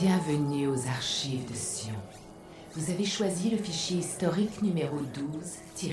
Bienvenue aux archives de Sion. Vous avez choisi le fichier historique numéro 12-1.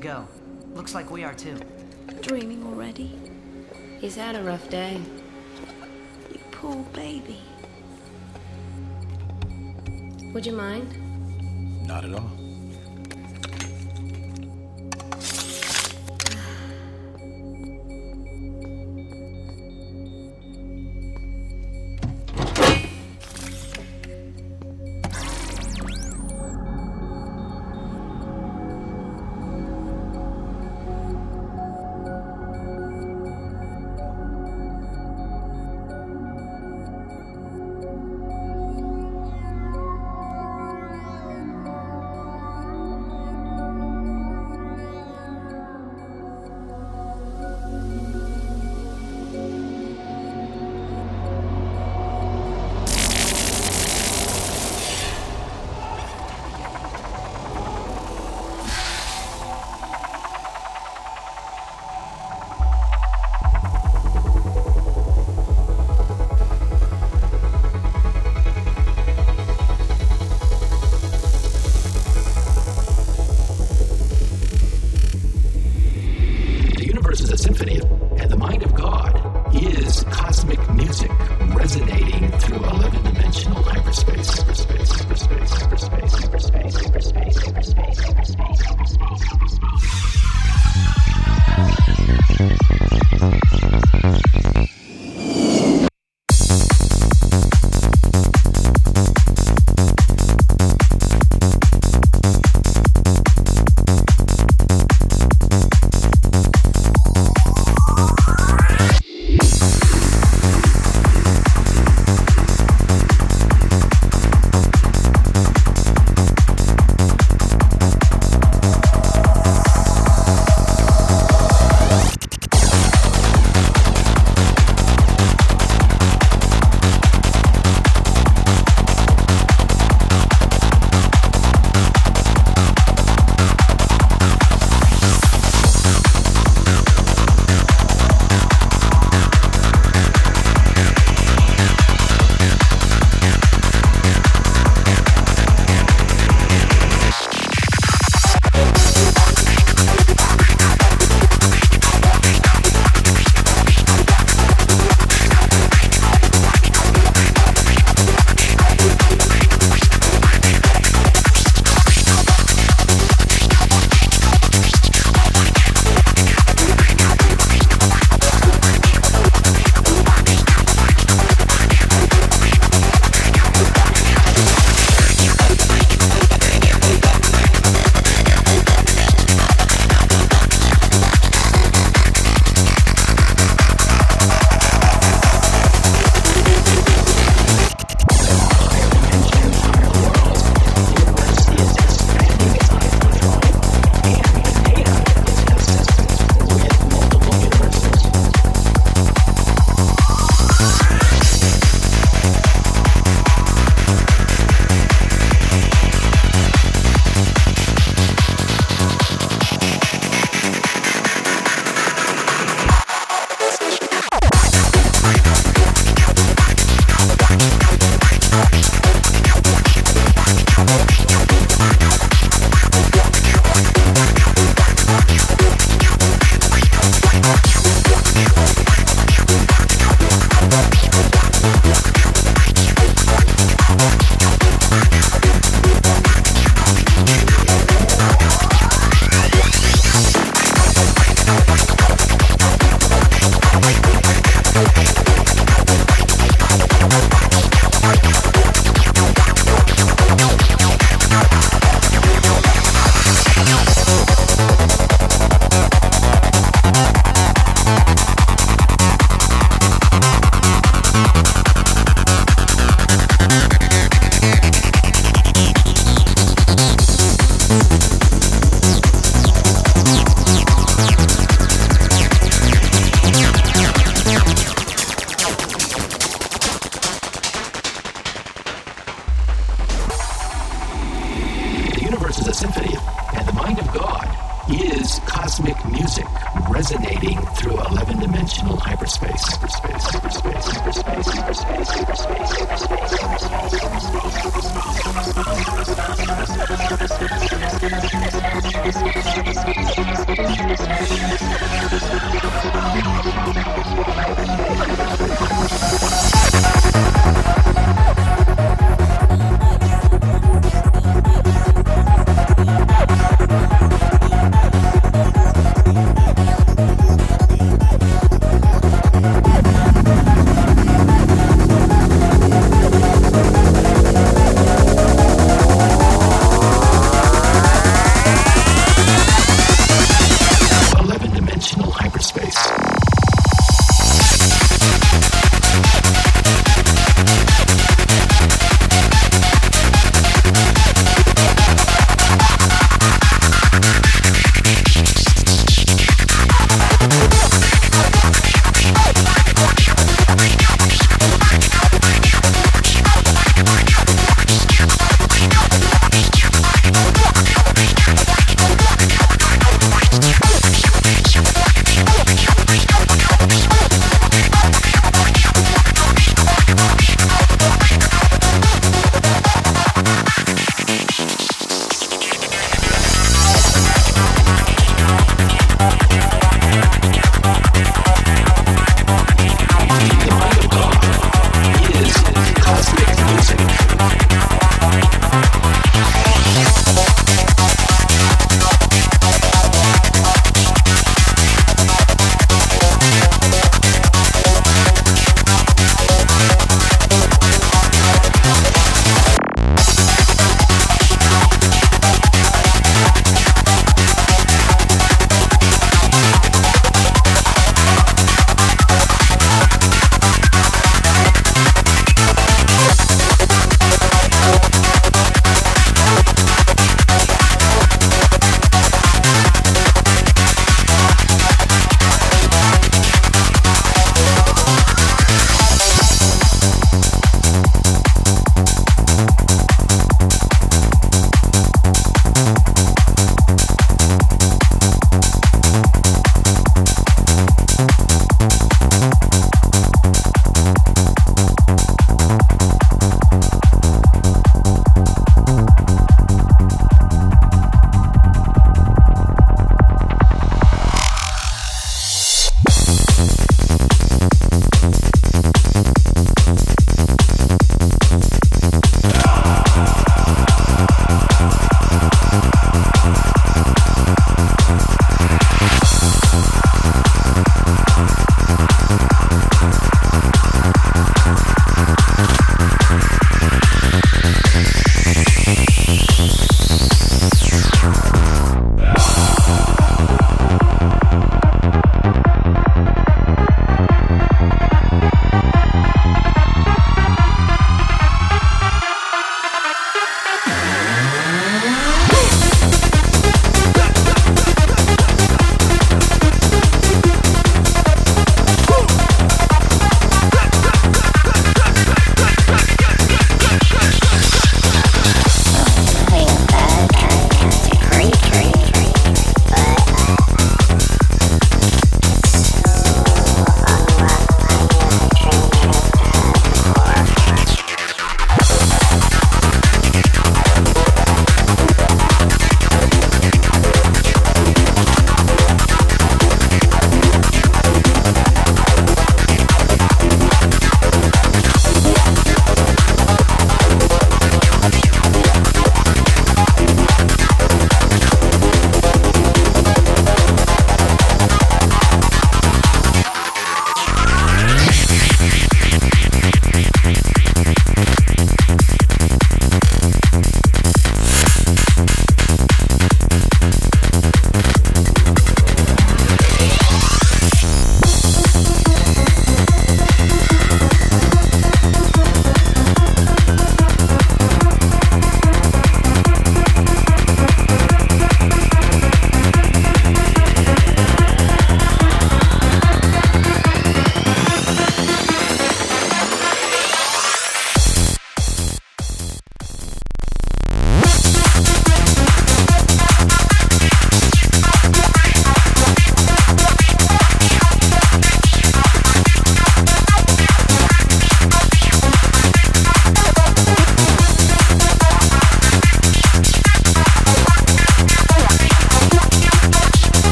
to go. Looks like we are too. Dreaming already? He's had a rough day.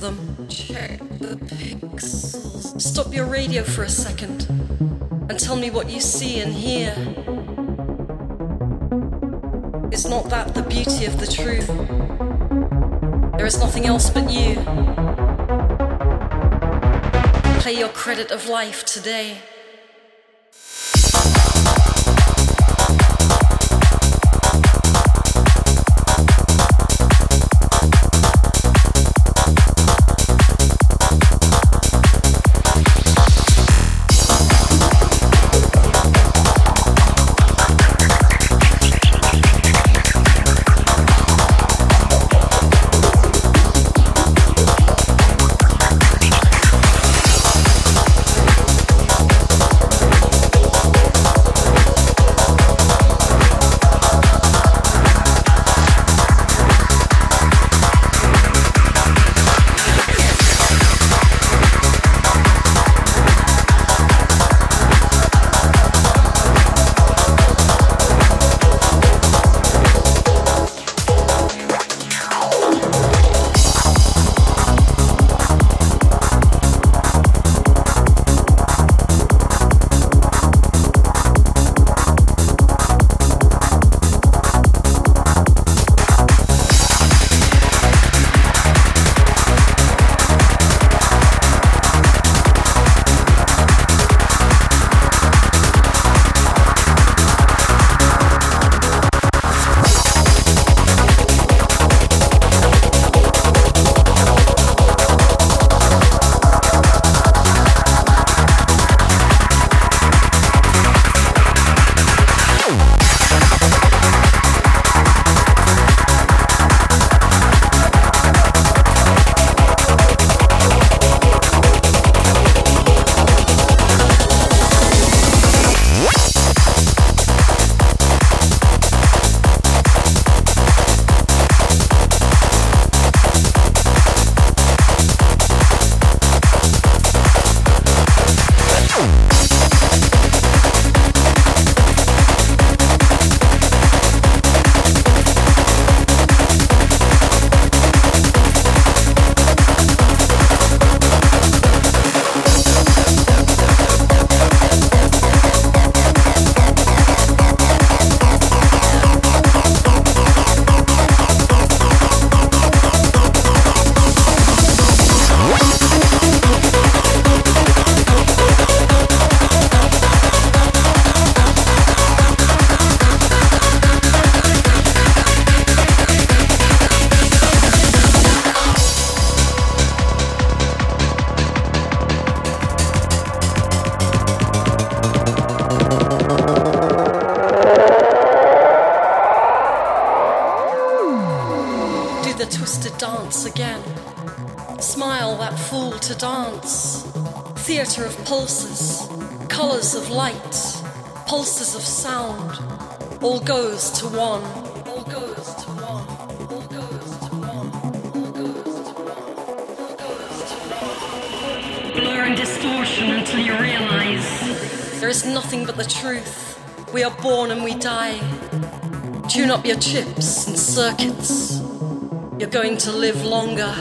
Them. Check the pixels. Stop your radio for a second and tell me what you see and hear. Is not that the beauty of the truth? There is nothing else but you. Pay your credit of life today. tune up your chips and circuits, you're going to live longer.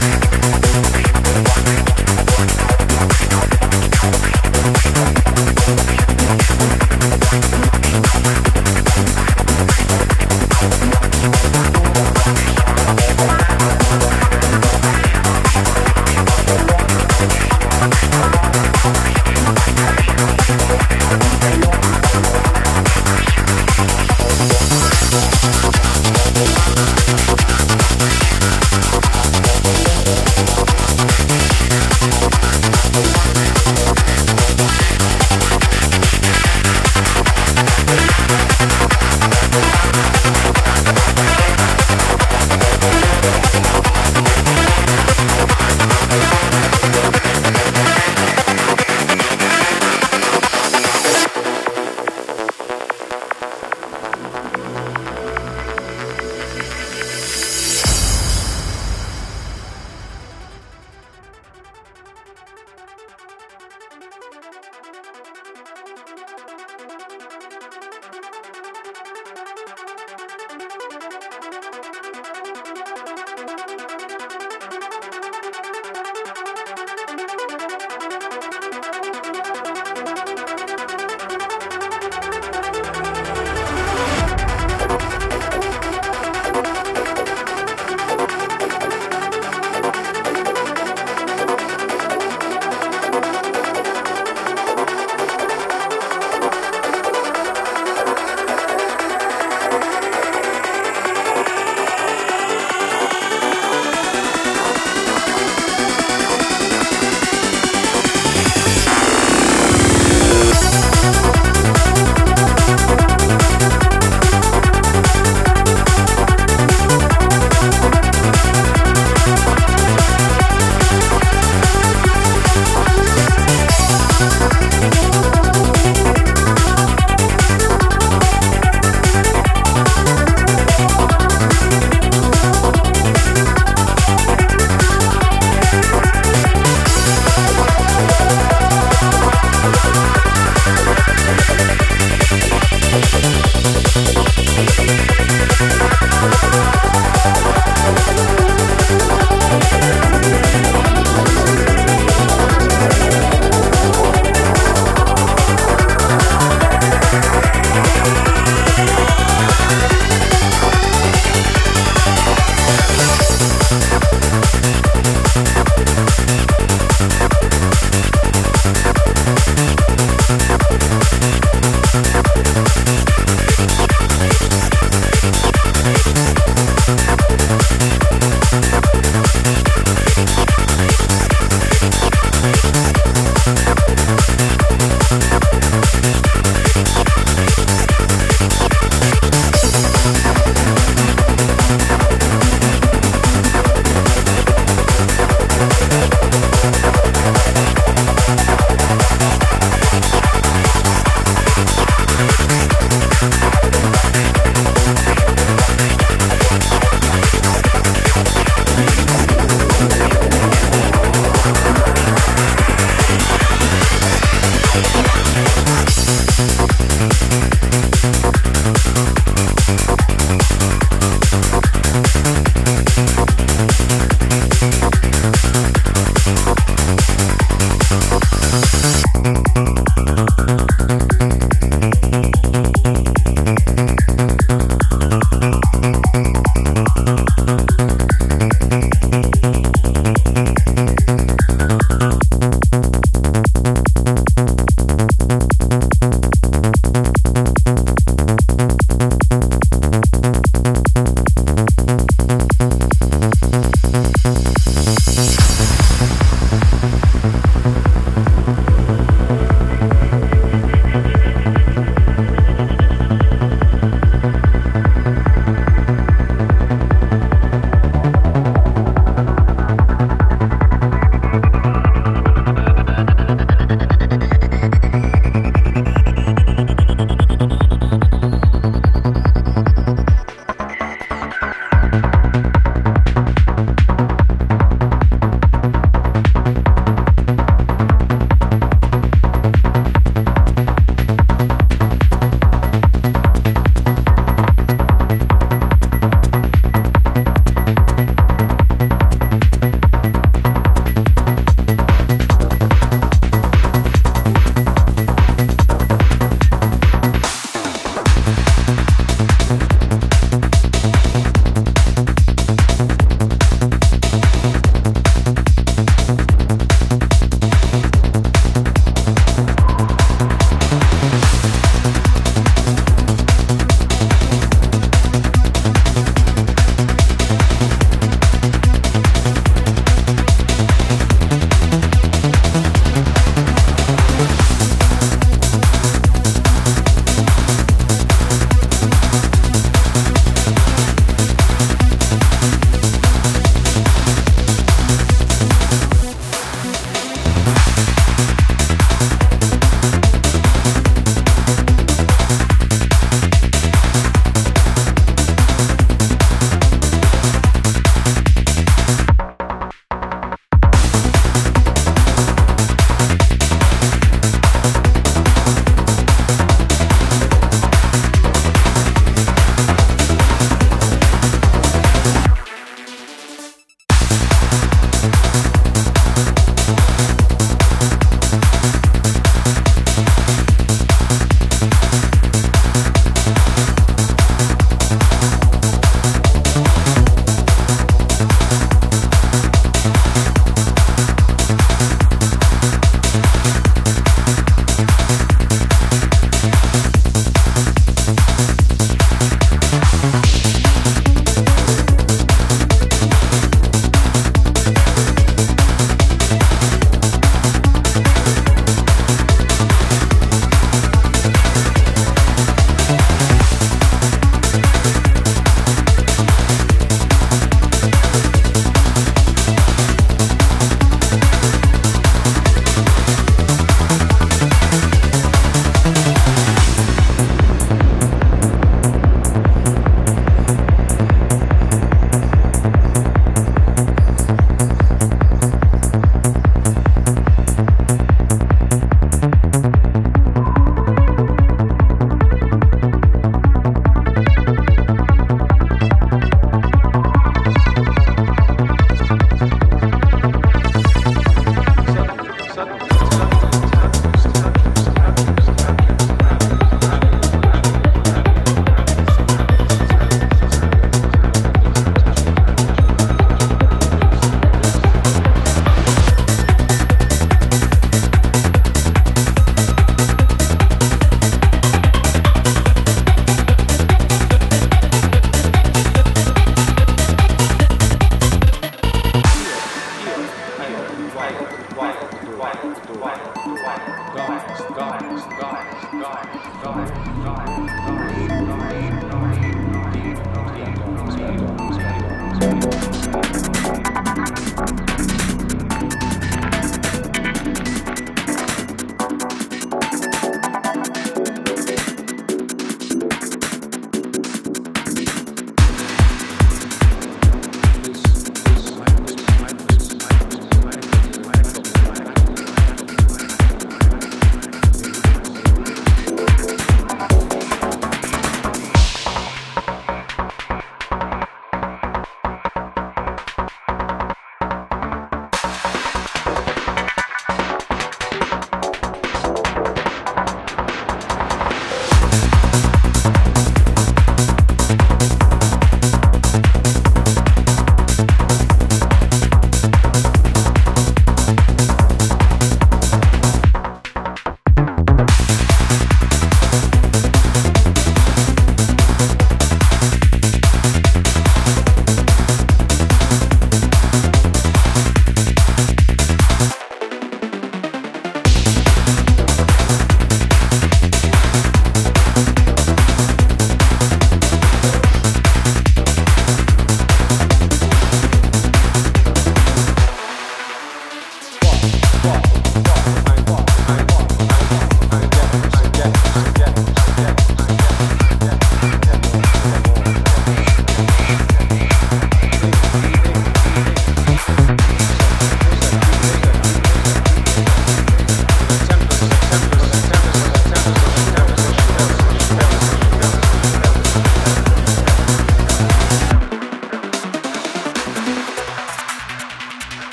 Thank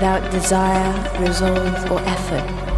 Without desire, resolve, or effort,